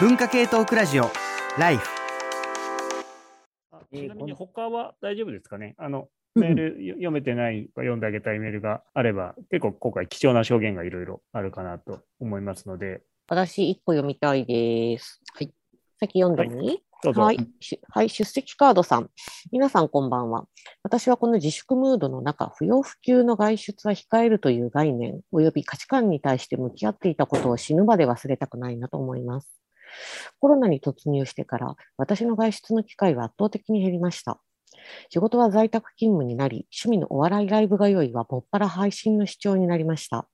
文化系トークラジオライフちなみに他は大丈夫ですかね？あのメール読めてない読んであげたいメールがあれば、結構今回貴重な証言がいろいろあるかなと思いますので。私、一個読みたいです。はい。先読んでみ。はい、しはい、出席カードさん。皆さんこんばんは。私はこの自粛ムードの中、不要不急の外出は控えるという概念、及び価値観に対して向き合っていたことを死ぬまで忘れたくないなと思います。コロナに突入してから、私の外出の機会は圧倒的に減りました。仕事は在宅勤務になり、趣味のお笑いライブ通いはもっぱら配信の主張になりました。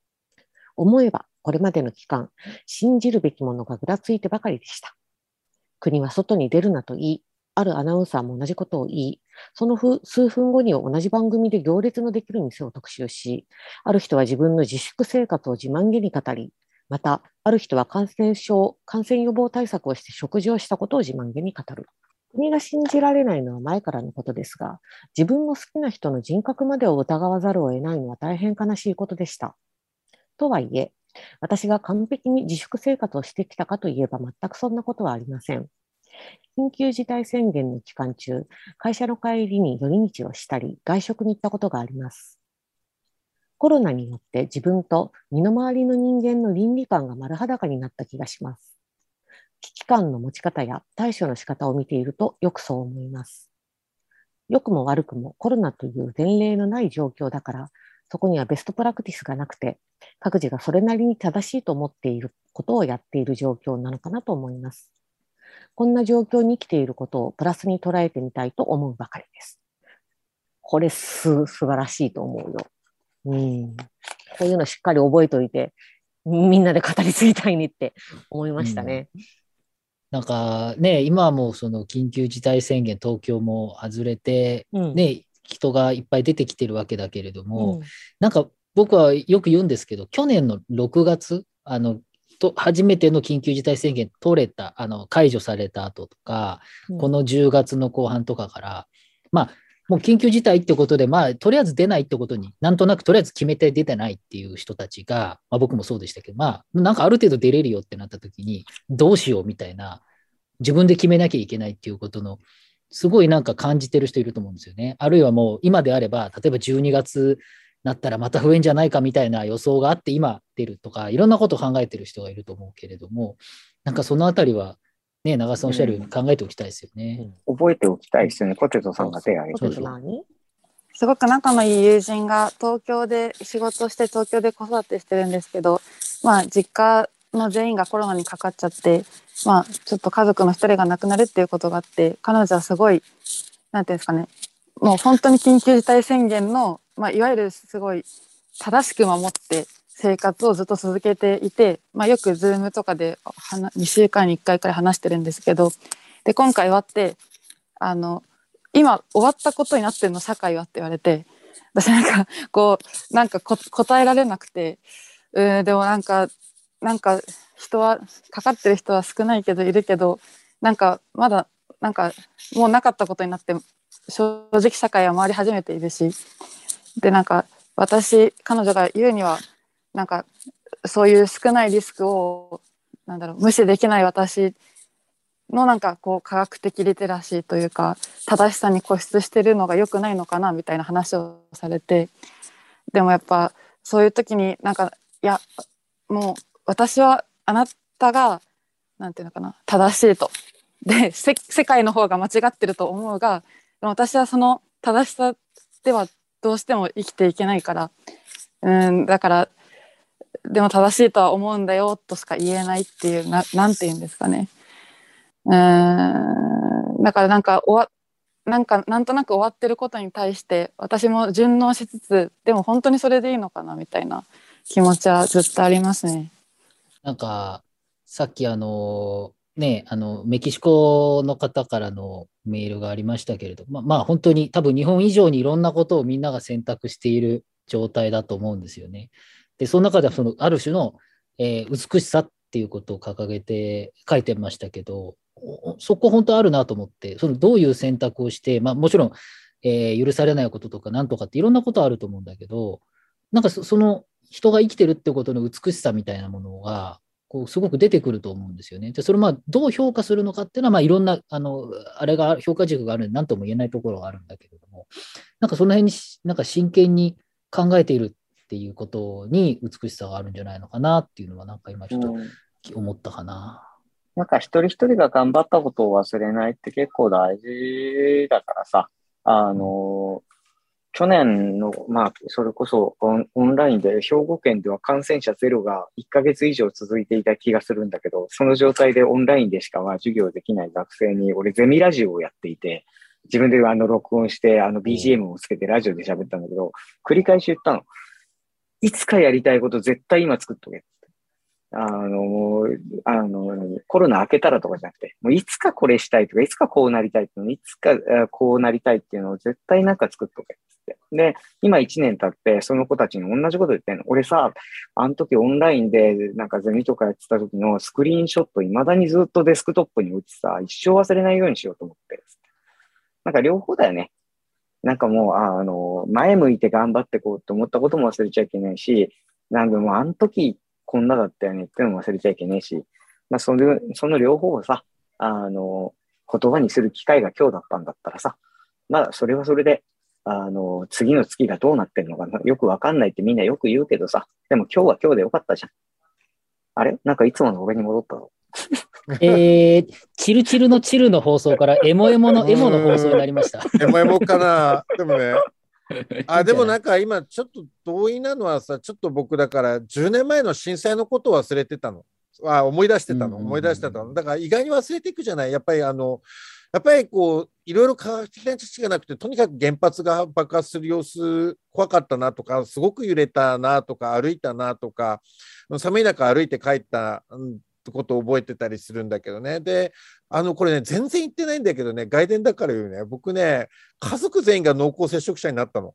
思えば、これまでの期間、信じるべきものがぐらついてばかりでした。国は外に出るなと言い、あるアナウンサーも同じことを言い、その数分後には同じ番組で行列のできる店を特集し、ある人は自分の自粛生活を自慢げに語り、また、ある人は感染症、感染予防対策をして食事をしたことを自慢げに語る。国が信じられないのは前からのことですが、自分の好きな人の人格までを疑わざるを得ないのは大変悲しいことでした。とはいえ、私が完璧に自粛生活をしてきたかといえば全くそんなことはありません。緊急事態宣言の期間中、会社の帰りに寄り道をしたり、外食に行ったことがあります。コロナによって自分と身の回りの人間の倫理観が丸裸になった気がします。危機感の持ち方や対処の仕方を見ているとよくそう思います。良くも悪くもコロナという前例のない状況だから、そこにはベストプラクティスがなくて、各自がそれなりに正しいと思っていることをやっている状況なのかなと思います。こんな状況に生きていることをプラスに捉えてみたいと思うばかりです。これす、素晴らしいと思うよ。うん。こういうのしっかり覚えておいて、みんなで語り継ぎたいねって思いましたね。なんかね、今はもうその緊急事態宣言、東京も外れて、うん。ね、人がいっぱい出てきてるわけだけれども、うんなんか僕はよく言うんですけど、去年の6月、あの、と初めての緊急事態宣言取れた、あの解除された後とか、この10月の後半とかから、まあ、もう緊急事態ってことで、まあ、とりあえず出ないってことに、なんとなくとりあえず決めて出てないっていう人たちが、まあ、僕もそうでしたけど、まあ、なんかある程度出れるよってなった時に、どうしようみたいな、自分で決めなきゃいけないっていうことの、すごいなんか感じてる人いると思うんですよね。あるいはもう今であれば、例えば12月なったらまた増えんじゃないかみたいな予想があって今出るとか、いろんなことを考えてる人がいると思うけれども、なんかそのあたりは、ね、長瀬さんおっしゃるように考えておきたいですよね。覚えておきたいですよね。ポテトさんが手を挙げポてるすごく仲のいい友人が東京で仕事して東京で子育てしてるんですけど、まあ、実家の全員がコロナにかかっちゃって、まあ、ちょっと家族の一人が亡くなるっていうことがあって彼女はすごいなんていうんですかね。もう本当に緊急事態宣言の、まあ、いわゆるすごい正しく守って生活をずっと続けていて、まあ、よく Zoom とかで2週間に1回くらい話してるんですけどで今回終わってあの今終わったことになってるの社会はって言われて私なんかこうなんか答えられなくてうんでもなんかなんか人はかかってる人は少ないけどいるけどなんかまだなんかもうなかったことになって正直社会は回り始めているしでなんか私彼女が言うにはなんかそういう少ないリスクをなんだろう無視できない私のなんかこう科学的リテラシーというか正しさに固執してるのが良くないのかなみたいな話をされてでもやっぱそういう時になんかいやもう私はあなたがなんていうのかな正しいと。で世界の方が間違ってると思うが私はその正しさではどうしても生きていけないから。うんだからでも正しいとは思うんだよとしか言えないっていうななんて言うんですかねうんだからなんか終わなんかなんとなく終わってることに対して私も順応しつつでも本当にそれでいいのかなみたいな気持ちはずっとありますね。なんかさっきあのねあのメキシコの方からのメールがありましたけれどままあ本当に多分日本以上にいろんなことをみんなが選択している状態だと思うんですよね。でその中ではそのある種の、えー、美しさっていうことを掲げて書いてましたけどそこ本当あるなと思ってそのどういう選択をして、まあ、もちろん、えー、許されないこととかなんとかっていろんなことあると思うんだけどなんかその人が生きてるってことの美しさみたいなものがこうすごく出てくると思うんですよね。で、それをまあどう評価するのかっていうのは、まあいろんな、あの、あれが、評価軸があるんで、何とも言えないところがあるんだけれども、なんかその辺に、なんか真剣に考えているっていうことに美しさがあるんじゃないのかなっていうのは、なんか今ちょっとうん思ったかな。なんか一人一人が頑張ったことを忘れないって結構大事だからさ、あの、去年の、まあ、それこそオンオンラインで兵庫県では感染者ゼロが1ヶ月以上続いていた気がするんだけど、その状態でオンラインでしかまあ授業できない学生に、俺ゼミラジオをやっていて、自分であの録音して、あの BGM をつけてラジオで喋ったんだけど、繰り返し言ったの。いつかやりたいこと絶対今作っとけ。あの、あの、コロナ明けたらとかじゃなくて、もういつかこれしたいとか、いつかこうなりたいっていうの、いつかこうなりたいっていうのを絶対なんか作っとけ。で、今1年経って、その子たちに同じこと言ってんの。俺さ、あの時オンラインでなんかゼミとかやってた時のスクリーンショット、未だにずっとデスクトップに置いてさ、一生忘れないようにしようと思。ってなんか両方だよね。なんかもう、あの、前向いて頑張ってこうって思ったことも忘れちゃいけないし、なんかもうあの時こんなだったよねっていうのも忘れちゃいけないし、まあその、その両方をさ、あの、言葉にする機会が今日だったんだったらさ、まあそれはそれで、あの、次の月がどうなってるのかなよくわかんないってみんなよく言うけどさ、でも今日は今日でよかったじゃん。あれ？なんかいつもの俺に戻ったの？えー、チルチルのチルの放送からエモエモのエモの放送になりました。エモエモかな。でもね。あでもなんか今ちょっと同意なのはさちょっと僕だから10年前の震災のことを忘れてたのあ思い出してたの思い出してたのだから意外に忘れていくじゃないやっぱりあのやっぱりこういろいろ科学的な知識がなくてとにかく原発が爆発する様子怖かったなとかすごく揺れたなとか歩いたなとか寒い中歩いて帰ったうんことを覚えてたりするんだけどね。であのこれね全然言ってないんだけどね。外伝だから言うね。僕ね家族全員が濃厚接触者になったの。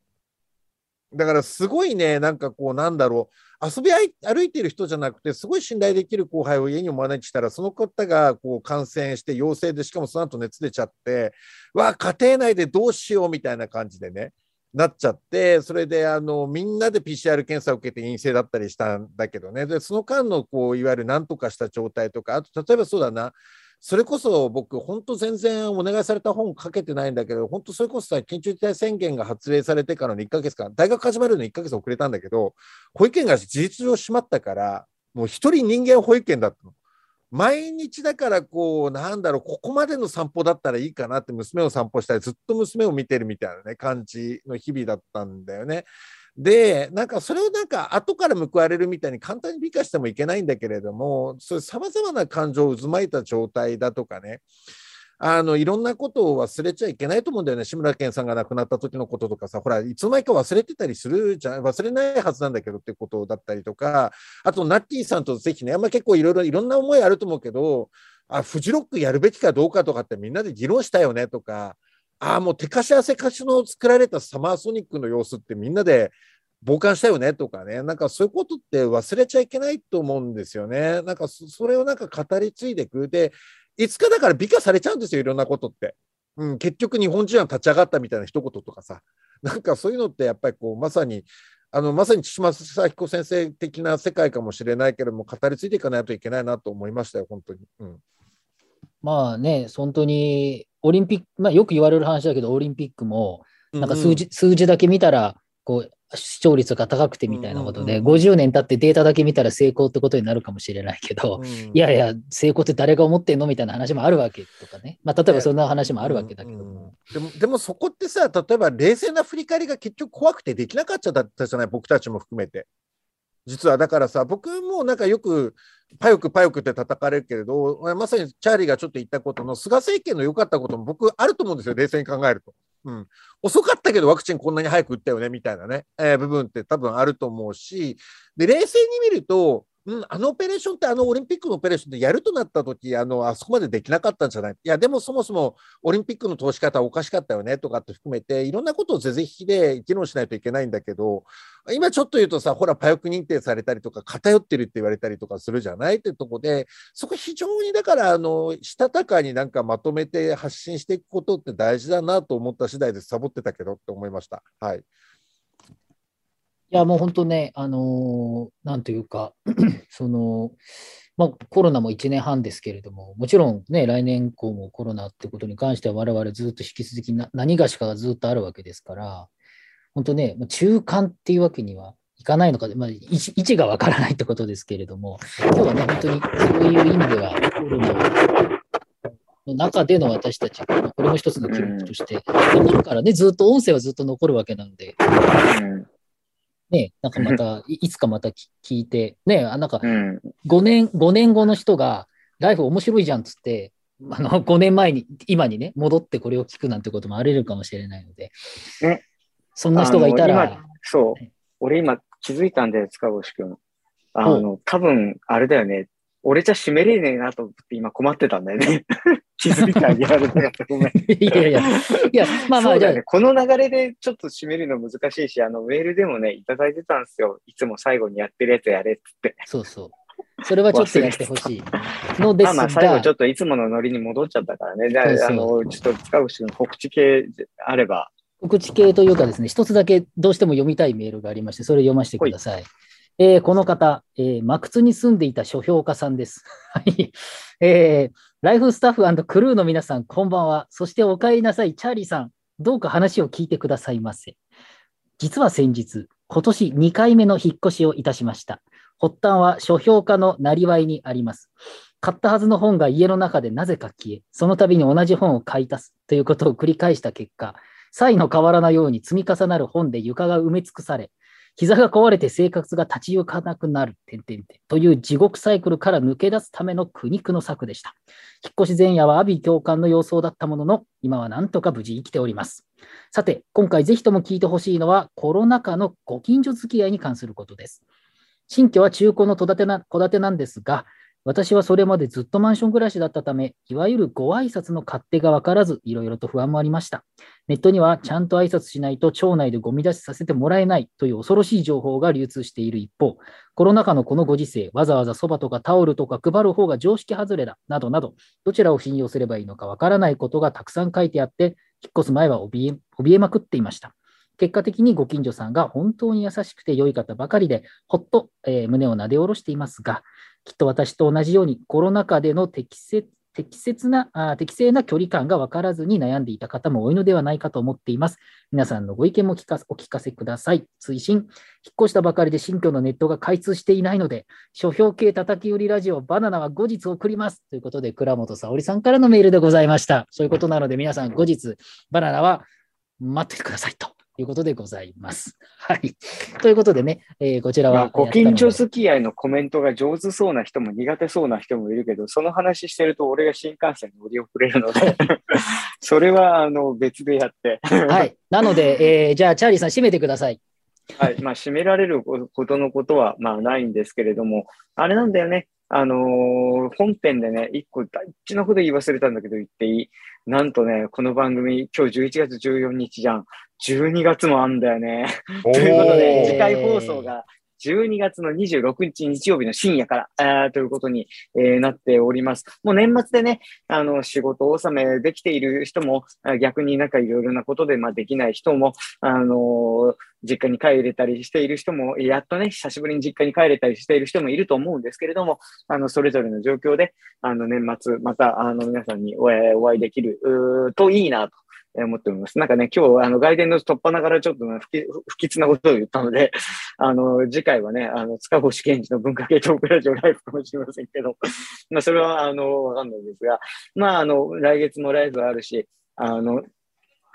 だからすごいね、なんかこう、なんだろう、遊び歩いてる人じゃなくて、すごい信頼できる後輩を家にお招きしたら、その方がこう感染して陽性で、しかもその後熱出ちゃって、わ、家庭内でどうしようみたいな感じでね、なっちゃって、それであのみんなで PCR 検査を受けて陰性だったりしたんだけどね、でその間のこういわゆる何とかした状態とか、あと例えばそうだな、それこそ僕、本当全然お願いされた本書けてないんだけど、本当それこそさ、緊急事態宣言が発令されてからの1ヶ月間、大学始まるのに1ヶ月遅れたんだけど、保育園が事実上閉まったから、もう一人人間保育園だったの。毎日だからこう、なんだろう、ここまでの散歩だったらいいかなって娘を散歩したり、ずっと娘を見てるみたいなね、感じの日々だったんだよね。で、なんかそれをなんか後から報われるみたいに簡単に美化してもいけないんだけれども、さまざまな感情を渦巻いた状態だとかね、あのいろんなことを忘れちゃいけないと思うんだよね、志村けんさんが亡くなった時のこととかさ、ほら、いつの間にか忘れてたりするじゃん、忘れないはずなんだけどってことだったりとか、あと、ナッティさんとぜひね、まあ、結構いろいろいろんな思いあると思うけど、あフジロックやるべきかどうかとかってみんなで議論したよねとか、ああ、もう手貸し汗貸しの作られたサマーソニックの様子ってみんなで傍観したよねとかね、なんかそういうことって忘れちゃいけないと思うんですよね。なんかそそれをなんか語り継いでいく。で、いつかだから美化されちゃうんですよ、いろんなことって。うん、結局日本人は立ち上がったみたいな一言とかさ、なんかそういうのってやっぱりこうまさに、あのまさに千島佐彦先生的な世界かもしれないけれども、語り継いでいかないといけないなと思いましたよ、本当に。うん、まあね、本当にオリンピック、まあよく言われる話だけど、オリンピックも、なんか数字、数字だけ見たら、こう、視聴率が高くてみたいなことで、うんうんうん50年経ってデータだけ見たら成功ってことになるかもしれないけど、うんいやいや、成功って誰が思ってんのみたいな話もあるわけとかね。まあ、例えばそんな話もあるわけだけどうんも。でもでもそこってさ、例えば冷静な振り返りが結局怖くてできなかったじゃない、僕たちも含めて。実はだからさ、僕もなんかよくパヨクパヨクって叩かれるけれど、まさにチャーリーがちょっと言ったことの菅政権の良かったことも僕あると思うんですよ、冷静に考えると。うん、遅かったけどワクチンこんなに早く打ったよねみたいなね、えー部分って多分あると思うし、で冷静に見ると、うん、あのオペレーションって、あのオリンピックのオペレーションってやるとなったとき、あのあそこまでできなかったんじゃない？いや、でもそもそもオリンピックの投資方おかしかったよねとかって含めて、いろんなことを是々引きで議論しないといけないんだけど、今ちょっと言うとさ、ほら、パヨク認定されたりとか、偏ってるって言われたりとかするじゃない？ってとこで、そこ非常にだから、あの、したたかになんかまとめて発信していくことって大事だなと思った次第でサボってたけどって思いました。はい。いや、もう本当ね、あのーなんというか、その、まあ、コロナも1年半ですけれども、もちろんね、来年以降もコロナってことに関しては、我々ずっと引き続きな何がしかがずっとあるわけですから、本当ね、中間っていうわけにはいかないのか、まあ、位置がわからないってことですけれども、今日はね、本当にそういう意味では、コロナの中での私たち、これも一つの記録として残るからね、ずっと音声はずっと残るわけなので、うん。ね、なんかまた、いいつかまた聞聞いて、ね、あなんかうん。5年、5年後の人が、ライフ面白いじゃんっつって、あの、5年前に、今にね、戻ってこれを聞くなんてこともあり得るかもしれないので、ねそんな人がいたら今、そうはい。俺今気づいたんだよ、塚越くん。あの、多分、あれだよね。俺じゃ締めれねえなと思って今困ってたんだよね。気づいてあげられなかった。ごめん。いやいや、いや、まあまあ、じね。、この流れでちょっと締めるの難しいし、あの、メールでもね、いただいてたんですよ。いつも最後にやってるやつやれっつって。そうそう。それはちょっとやってほしいのですが、まあまあ、最後ちょっといつものノリに戻っちゃったからね。じゃあ、あの、ちょっと塚越君告知系あれば。告知系というかですね、一つだけどうしても読みたいメールがありまして、それを読ませてください。えーこの方、えー、マクツに住んでいた書評家さんです。はい。えーライフスタッフクルーの皆さん、こんばんは。そしてお帰りなさい、チャーリーさん。どうか話を聞いてくださいませ。実は先日、今年2回目の引っ越しをいたしました。発端は書評家のなりわいにあります。買ったはずの本が家の中でなぜか消え、その度に同じ本を買い足すということを繰り返した結果、サイの河原のように積み重なる本で床が埋め尽くされ、膝が壊れて生活が立ち行かなくなる、点々点という地獄サイクルから抜け出すための苦肉の策でした。引っ越し前夜は阿鼻教官の様相だったものの、今はなんとか無事生きております。さて、今回ぜひとも聞いてほしいのは、コロナ禍のご近所付き合いに関することです。新居は中古の戸建てな戸建てなんですが、私はそれまでずっとマンション暮らしだったため、いわゆるご挨拶の勝手が分からず、いろいろと不安もありました。ネットにはちゃんと挨拶しないと町内でゴミ出しさせてもらえないという恐ろしい情報が流通している一方、コロナ禍のこのご時世、わざわざそばとかタオルとか配る方が常識外れだ、などなど、どちらを信用すればいいのかわからないことがたくさん書いてあって、引っ越す前は怯え怯えまくっていました。結果的にご近所さんが本当に優しくて良い方ばかりで、ほっと、えー胸をなで下ろしていますが、きっと私と同じようにコロナ禍での適切適切なあ適正な距離感が分からずに悩んでいた方も多いのではないかと思っています。皆さんのご意見も聞かお聞かせください。追伸、引っ越したばかりで新居のネットが開通していないので、書評系叩き売りラジオバナナは後日送ります。ということで、倉本沙織さんからのメールでございました。そういうことなので、皆さん後日、バナナは待っててくださいということでございます。はい。ということでね、えーこちらはまあ、ご近所付き合いのコメントが上手そうな人も苦手そうな人もいるけど、その話してると俺が新幹線に乗り遅れるので、それはあの別でやって、はい。なので、えーじゃあ、チャーリーさん、締めてください。はい。まあ、締められることのことは、まあ、ないんですけれども、あれなんだよね。あのー本編でね、一個大事なこと言い忘れたんだけど言っていい？なんとね、この番組、今日11月14日じゃん。12月もあんだよね。とということで、次回放送が12月の26日日曜日の深夜から、ということに、えーなっております。もう年末でね、あの、仕事納めできている人も、逆になんかいろいろなことで、まあ、できない人も、あのー実家に帰れたりしている人も、やっとね、久しぶりに実家に帰れたりしている人もいると思うんですけれども、あの、それぞれの状況で、あの、年末、また、あの、皆さんにお会いできる、といいなと。思っております。なんかね、今日、あの、外伝の突破ながらちょっとね不吉なことを言ったので、あの、次回はね、あの、塚越健治の文化系トークラジオライブかもしれませんけど、まあ、それは、あの、わかんないんですが、まあ、あの、来月もライブあるし、あの、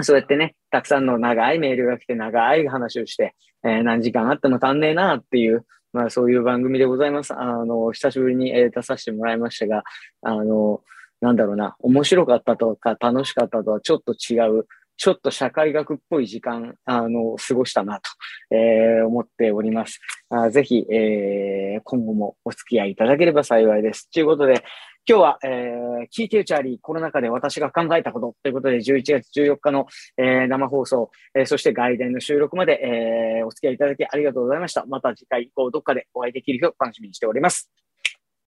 そうやってね、たくさんの長いメールが来て、長い話をして、えー何時間あっても足んねえなっていう、まあそういう番組でございます。あの、久しぶりに、え出させてもらいましたが、あの、なんだろうな、面白かったとか楽しかったとはちょっと違う、ちょっと社会学っぽい時間、あの、過ごしたなと、えー思っております。あぜひ、えー今後もお付き合いいただければ幸いです。ということで、今日は、えー聞いてよチャーリー、コロナ禍で私が考えたことということで、11月14日の、えー生放送、えーそして外伝の収録まで、えーお付き合いいただきありがとうございました。また次回以降どっかでお会いできる日を楽しみにしております。